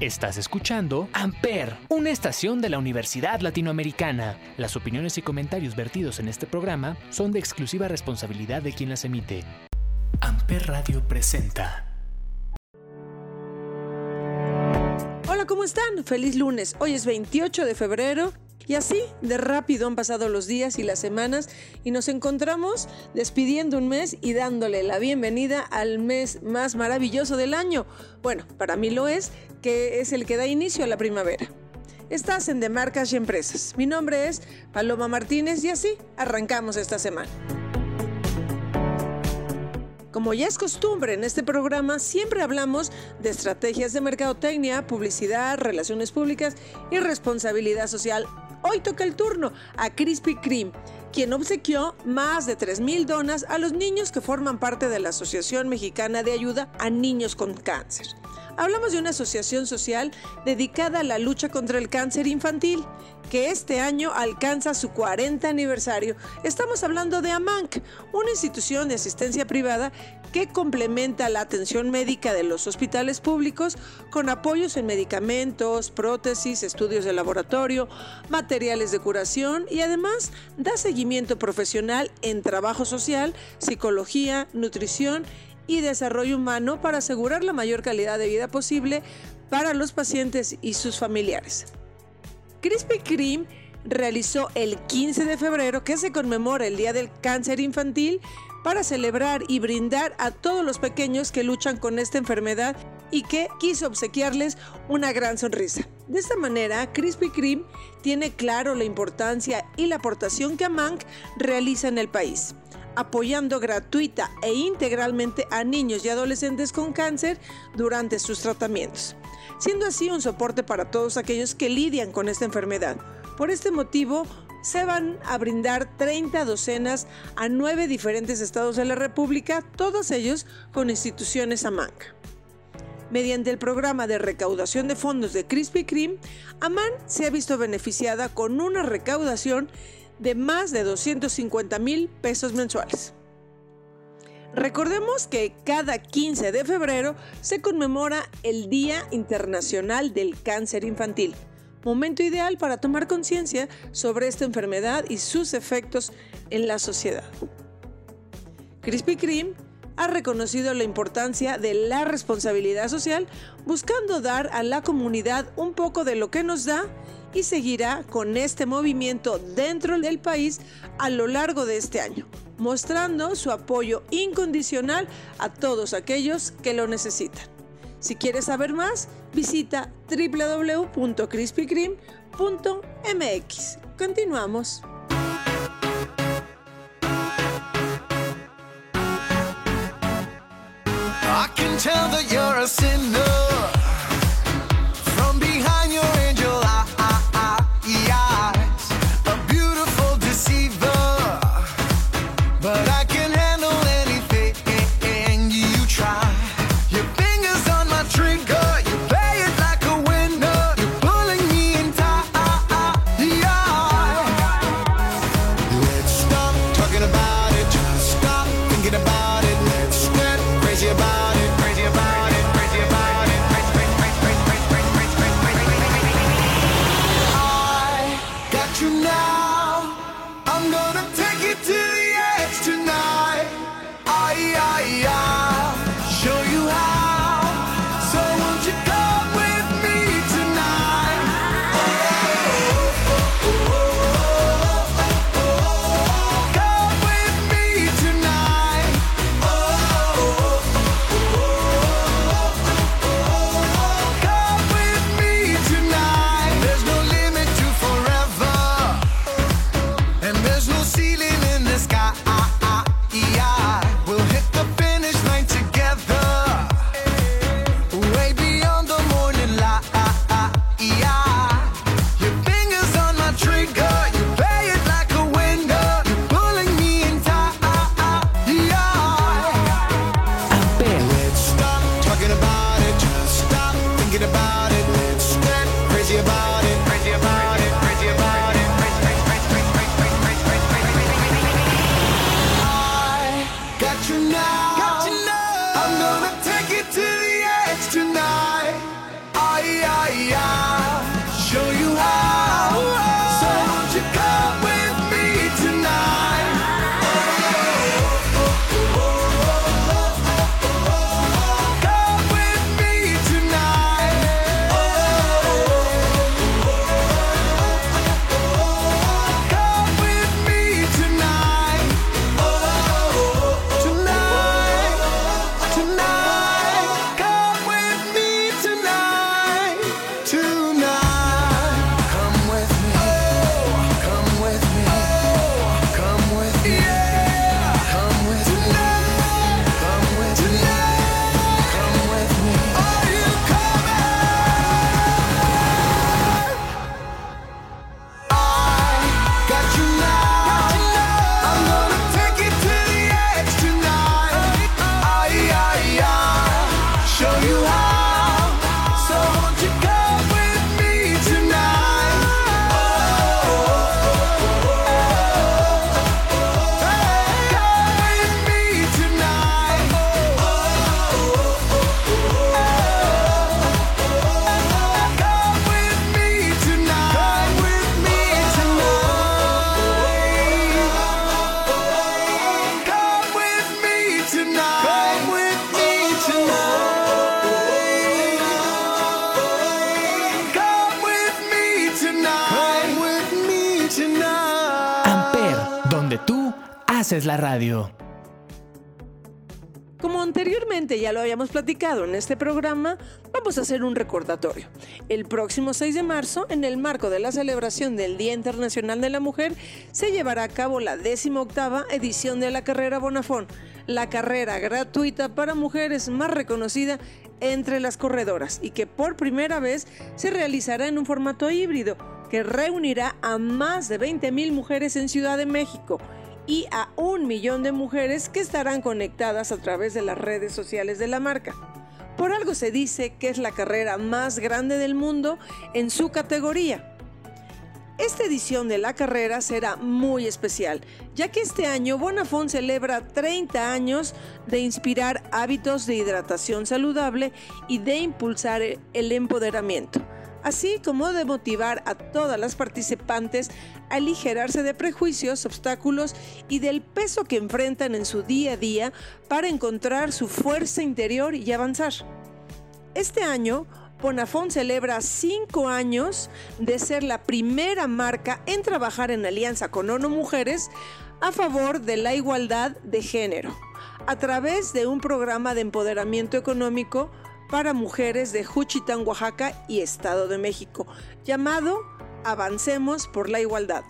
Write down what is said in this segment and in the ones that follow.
Estás escuchando Amper, una estación de la Universidad Latinoamericana. Las opiniones y comentarios vertidos en este programa son de exclusiva responsabilidad de quien las emite. Amper Radio presenta. Hola, ¿cómo están? Feliz lunes. Hoy es 28 de febrero y así, de rápido han pasado los días y las semanas y nos encontramos despidiendo un mes y dándole la bienvenida al mes más maravilloso del año. Bueno, para mí lo es, que es el que da inicio a la primavera. Estás en De Marcas y Empresas. Mi nombre es Paloma Martínez y así arrancamos esta semana. Como ya es costumbre en este programa, siempre hablamos de estrategias de mercadotecnia, publicidad, relaciones públicas y responsabilidad social Hoy toca el turno a Krispy Kreme, quien obsequió más de 3.000 donas a los niños que forman parte de la Asociación Mexicana de Ayuda a Niños con Cáncer. Hablamos de una asociación social dedicada a la lucha contra el cáncer infantil, que este año alcanza su 40 aniversario. Estamos hablando de AMANC, una institución de asistencia privada que complementa la atención médica de los hospitales públicos con apoyos en medicamentos, prótesis, estudios de laboratorio, materiales de curación y además da seguimiento profesional en trabajo social, psicología, nutrición y desarrollo humano para asegurar la mayor calidad de vida posible para los pacientes y sus familiares. Krispy Kreme realizó el 15 de febrero, que se conmemora el Día del Cáncer Infantil, para celebrar y brindar a todos los pequeños que luchan con esta enfermedad y que quiso obsequiarles una gran sonrisa. De esta manera, Krispy Kreme tiene claro la importancia y la aportación que Amank realiza en el país, apoyando gratuita e integralmente a niños y adolescentes con cáncer durante sus tratamientos, siendo así un soporte para todos aquellos que lidian con esta enfermedad. Por este motivo, se van a brindar 30 docenas a nueve diferentes estados de la República, todos ellos con instituciones AMANC. Mediante el programa de recaudación de fondos de Krispy Kreme, Aman se ha visto beneficiada con una recaudación de más de 250 mil pesos mensuales. Recordemos que cada 15 de febrero se conmemora el Día Internacional del Cáncer Infantil momento ideal para tomar conciencia sobre esta enfermedad y sus efectos en la sociedad. Krispy Kreme ha reconocido la importancia de la responsabilidad social buscando dar a la comunidad un poco de lo que nos da y seguirá con este movimiento dentro del país a lo largo de este año, mostrando su apoyo incondicional a todos aquellos que lo necesitan. Si quieres saber más, visita www.crispykreme.mx. Continuamos. La radio. Como anteriormente ya lo habíamos platicado en este programa, vamos a hacer un recordatorio. El próximo 6 de marzo, en el marco de la celebración del Día Internacional de la Mujer, se llevará a cabo la 18 edición de la carrera Bonafón, la carrera gratuita para mujeres más reconocida entre las corredoras y que por primera vez se realizará en un formato híbrido que reunirá a más de 20.000 mujeres en Ciudad de México y a un millón de mujeres que estarán conectadas a través de las redes sociales de la marca. Por algo se dice que es la carrera más grande del mundo en su categoría. Esta edición de la carrera será muy especial, ya que este año Bonafón celebra 30 años de inspirar hábitos de hidratación saludable y de impulsar el empoderamiento así como de motivar a todas las participantes a aligerarse de prejuicios, obstáculos y del peso que enfrentan en su día a día para encontrar su fuerza interior y avanzar. Este año, Bonafón celebra cinco años de ser la primera marca en trabajar en alianza con ONU Mujeres a favor de la igualdad de género, a través de un programa de empoderamiento económico para mujeres de Juchitán, Oaxaca y Estado de México, llamado Avancemos por la Igualdad.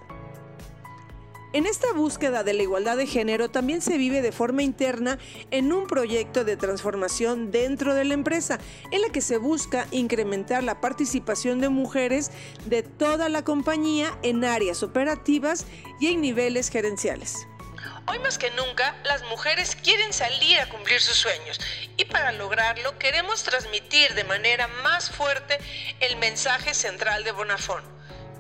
En esta búsqueda de la igualdad de género también se vive de forma interna en un proyecto de transformación dentro de la empresa, en la que se busca incrementar la participación de mujeres de toda la compañía en áreas operativas y en niveles gerenciales. Hoy más que nunca, las mujeres quieren salir a cumplir sus sueños y para lograrlo queremos transmitir de manera más fuerte el mensaje central de Bonafón.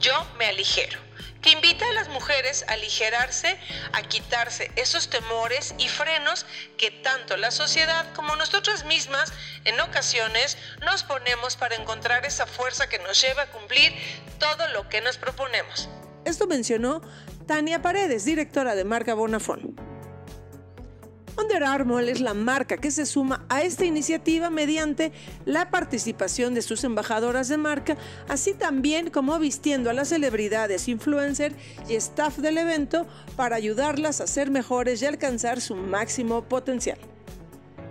Yo me aligero que invita a las mujeres a aligerarse, a quitarse esos temores y frenos que tanto la sociedad como nosotras mismas en ocasiones nos ponemos para encontrar esa fuerza que nos lleva a cumplir todo lo que nos proponemos. Esto mencionó Tania Paredes, directora de marca Bonafón. Under Armour es la marca que se suma a esta iniciativa mediante la participación de sus embajadoras de marca, así también como vistiendo a las celebridades, influencers y staff del evento para ayudarlas a ser mejores y alcanzar su máximo potencial.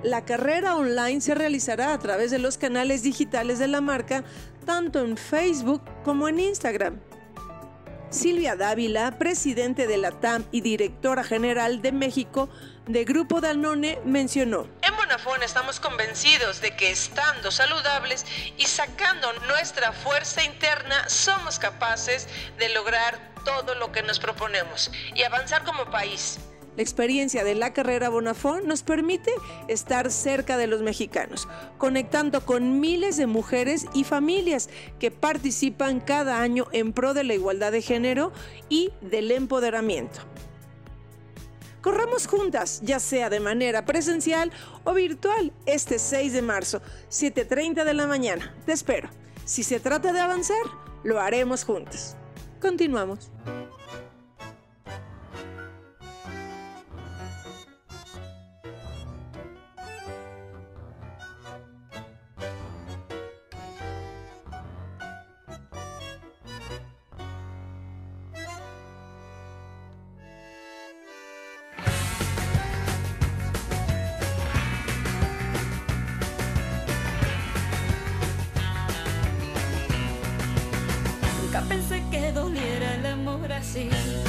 La carrera online se realizará a través de los canales digitales de la marca, tanto en Facebook como en Instagram. Silvia Dávila, presidente de la TAM y directora general de México de Grupo Danone, mencionó. En Bonafón estamos convencidos de que estando saludables y sacando nuestra fuerza interna somos capaces de lograr todo lo que nos proponemos y avanzar como país. La experiencia de la carrera Bonafón nos permite estar cerca de los mexicanos, conectando con miles de mujeres y familias que participan cada año en pro de la igualdad de género y del empoderamiento. Corramos juntas, ya sea de manera presencial o virtual, este 6 de marzo, 7.30 de la mañana. Te espero. Si se trata de avanzar, lo haremos juntas. Continuamos. see.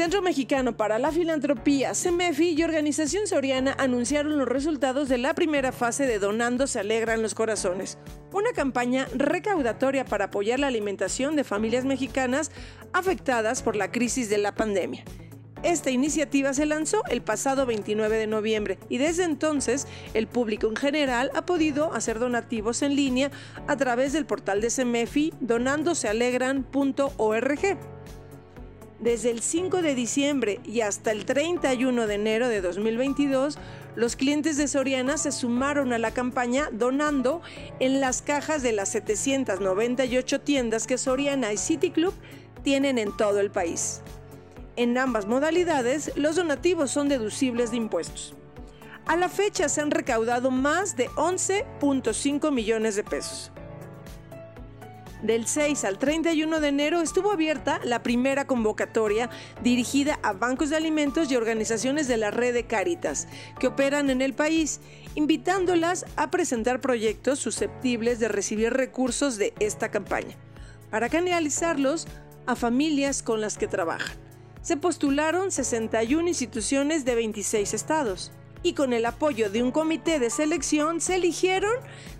Centro Mexicano para la Filantropía, CEMEFI y Organización Soriana anunciaron los resultados de la primera fase de Donando se alegran los corazones, una campaña recaudatoria para apoyar la alimentación de familias mexicanas afectadas por la crisis de la pandemia. Esta iniciativa se lanzó el pasado 29 de noviembre y desde entonces el público en general ha podido hacer donativos en línea a través del portal de CEMEFI donandosealegran.org. Desde el 5 de diciembre y hasta el 31 de enero de 2022, los clientes de Soriana se sumaron a la campaña donando en las cajas de las 798 tiendas que Soriana y City Club tienen en todo el país. En ambas modalidades, los donativos son deducibles de impuestos. A la fecha se han recaudado más de 11.5 millones de pesos. Del 6 al 31 de enero estuvo abierta la primera convocatoria dirigida a bancos de alimentos y organizaciones de la red de Cáritas que operan en el país, invitándolas a presentar proyectos susceptibles de recibir recursos de esta campaña, para canalizarlos a familias con las que trabajan. Se postularon 61 instituciones de 26 estados y con el apoyo de un comité de selección se eligieron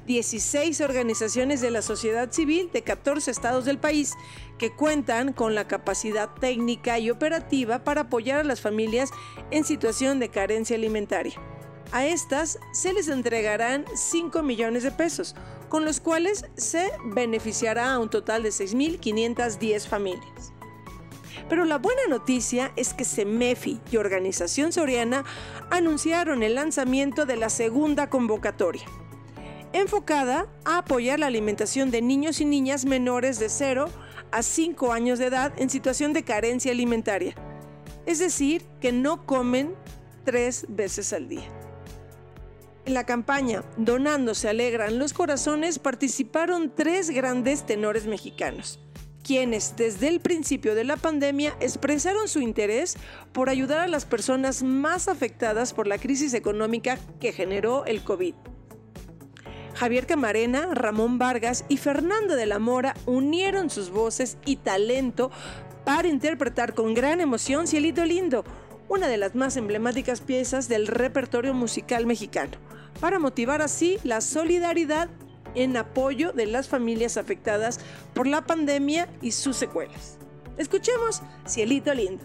16 organizaciones de la sociedad civil de 14 estados del país que cuentan con la capacidad técnica y operativa para apoyar a las familias en situación de carencia alimentaria. A estas se les entregarán 5 millones de pesos, con los cuales se beneficiará a un total de 6.510 familias. Pero la buena noticia es que CEMEFI y Organización Soriana anunciaron el lanzamiento de la segunda convocatoria, enfocada a apoyar la alimentación de niños y niñas menores de 0 a 5 años de edad en situación de carencia alimentaria, es decir, que no comen tres veces al día. En la campaña Donando se alegran los corazones participaron tres grandes tenores mexicanos quienes desde el principio de la pandemia expresaron su interés por ayudar a las personas más afectadas por la crisis económica que generó el COVID. Javier Camarena, Ramón Vargas y Fernando de la Mora unieron sus voces y talento para interpretar con gran emoción Cielito Lindo, una de las más emblemáticas piezas del repertorio musical mexicano, para motivar así la solidaridad en apoyo de las familias afectadas por la pandemia y sus secuelas. Escuchemos Cielito Lindo.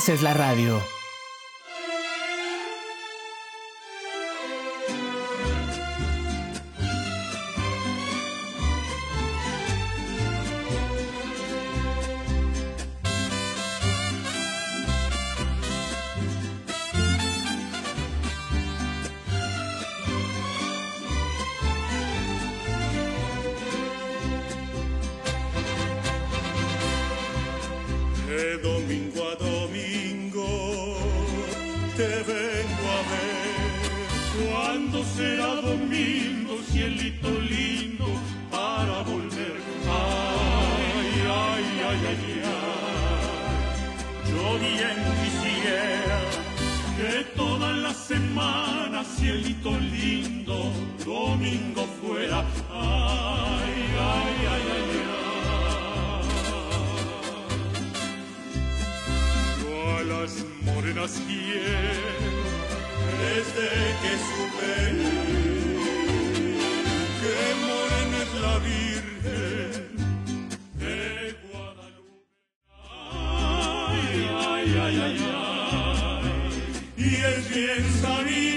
Haces la radio. Te vengo a ver. ¿Cuándo será domingo, cielito lindo, para volver? Ay, ay, ay, ay, ay. Yo bien quisiera que toda la semana, cielito lindo, domingo fuera. Ay, ay, ay, ay, ay. Las quiero desde que supe que morena es la Virgen de Guadalupe. Ay, ay, ay, ay, ay. Y es bien sabido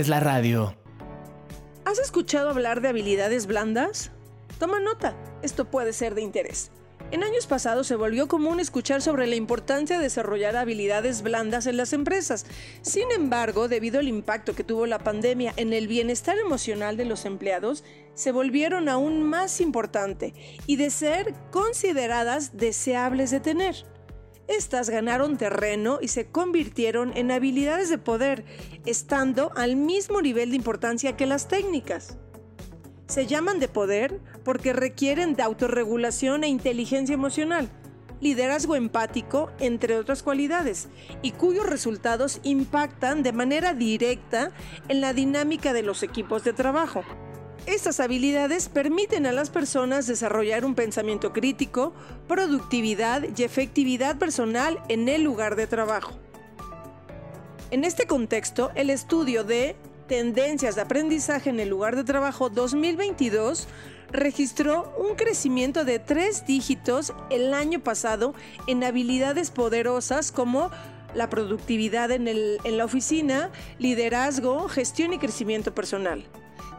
haces la radio. ¿Has escuchado hablar de habilidades blandas? Toma nota, esto puede ser de interés. En años pasados se volvió común escuchar sobre la importancia de desarrollar habilidades blandas en las empresas. Sin embargo, debido al impacto que tuvo la pandemia en el bienestar emocional de los empleados, se volvieron aún más importante y de ser consideradas deseables de tener. Estas ganaron terreno y se convirtieron en habilidades de poder, estando al mismo nivel de importancia que las técnicas. Se llaman de poder porque requieren de autorregulación e inteligencia emocional, liderazgo empático, entre otras cualidades, y cuyos resultados impactan de manera directa en la dinámica de los equipos de trabajo. Estas habilidades permiten a las personas desarrollar un pensamiento crítico, productividad y efectividad personal en el lugar de trabajo. En este contexto, el estudio de Tendencias de aprendizaje en el lugar de trabajo 2022 registró un crecimiento de tres dígitos el año pasado en habilidades poderosas como la productividad en, el- en la oficina, liderazgo, gestión y crecimiento personal.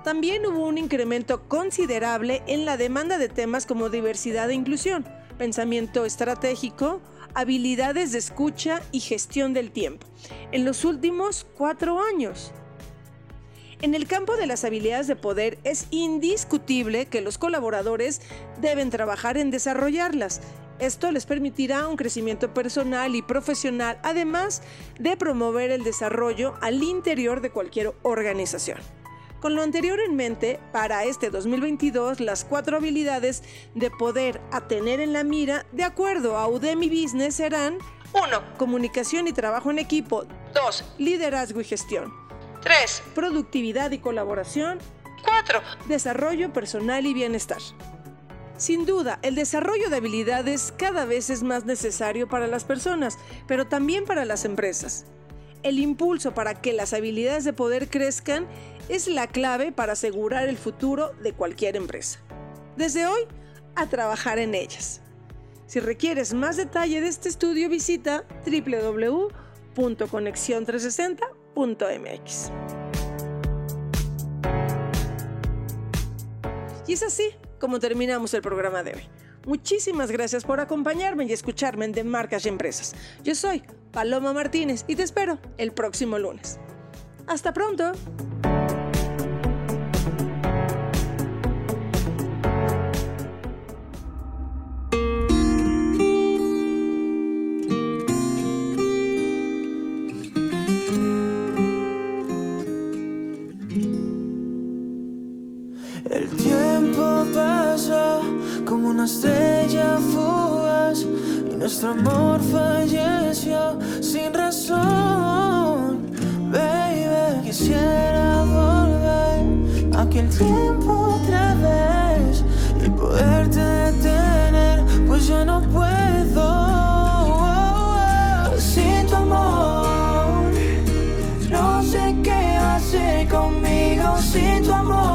También hubo un incremento considerable en la demanda de temas como diversidad e inclusión, pensamiento estratégico, habilidades de escucha y gestión del tiempo en los últimos cuatro años. En el campo de las habilidades de poder es indiscutible que los colaboradores deben trabajar en desarrollarlas. Esto les permitirá un crecimiento personal y profesional, además de promover el desarrollo al interior de cualquier organización. Con lo anterior en mente, para este 2022, las cuatro habilidades de poder a tener en la mira, de acuerdo a Udemy Business, serán 1. Comunicación y trabajo en equipo. 2. Liderazgo y gestión. 3. Productividad y colaboración. 4. Desarrollo personal y bienestar. Sin duda, el desarrollo de habilidades cada vez es más necesario para las personas, pero también para las empresas. El impulso para que las habilidades de poder crezcan es la clave para asegurar el futuro de cualquier empresa. Desde hoy, a trabajar en ellas. Si requieres más detalle de este estudio, visita www.conexion360.mx. Y es así como terminamos el programa de hoy. Muchísimas gracias por acompañarme y escucharme en De Marcas y Empresas. Yo soy Paloma Martínez y te espero el próximo lunes. Hasta pronto. conmigo si tu amor.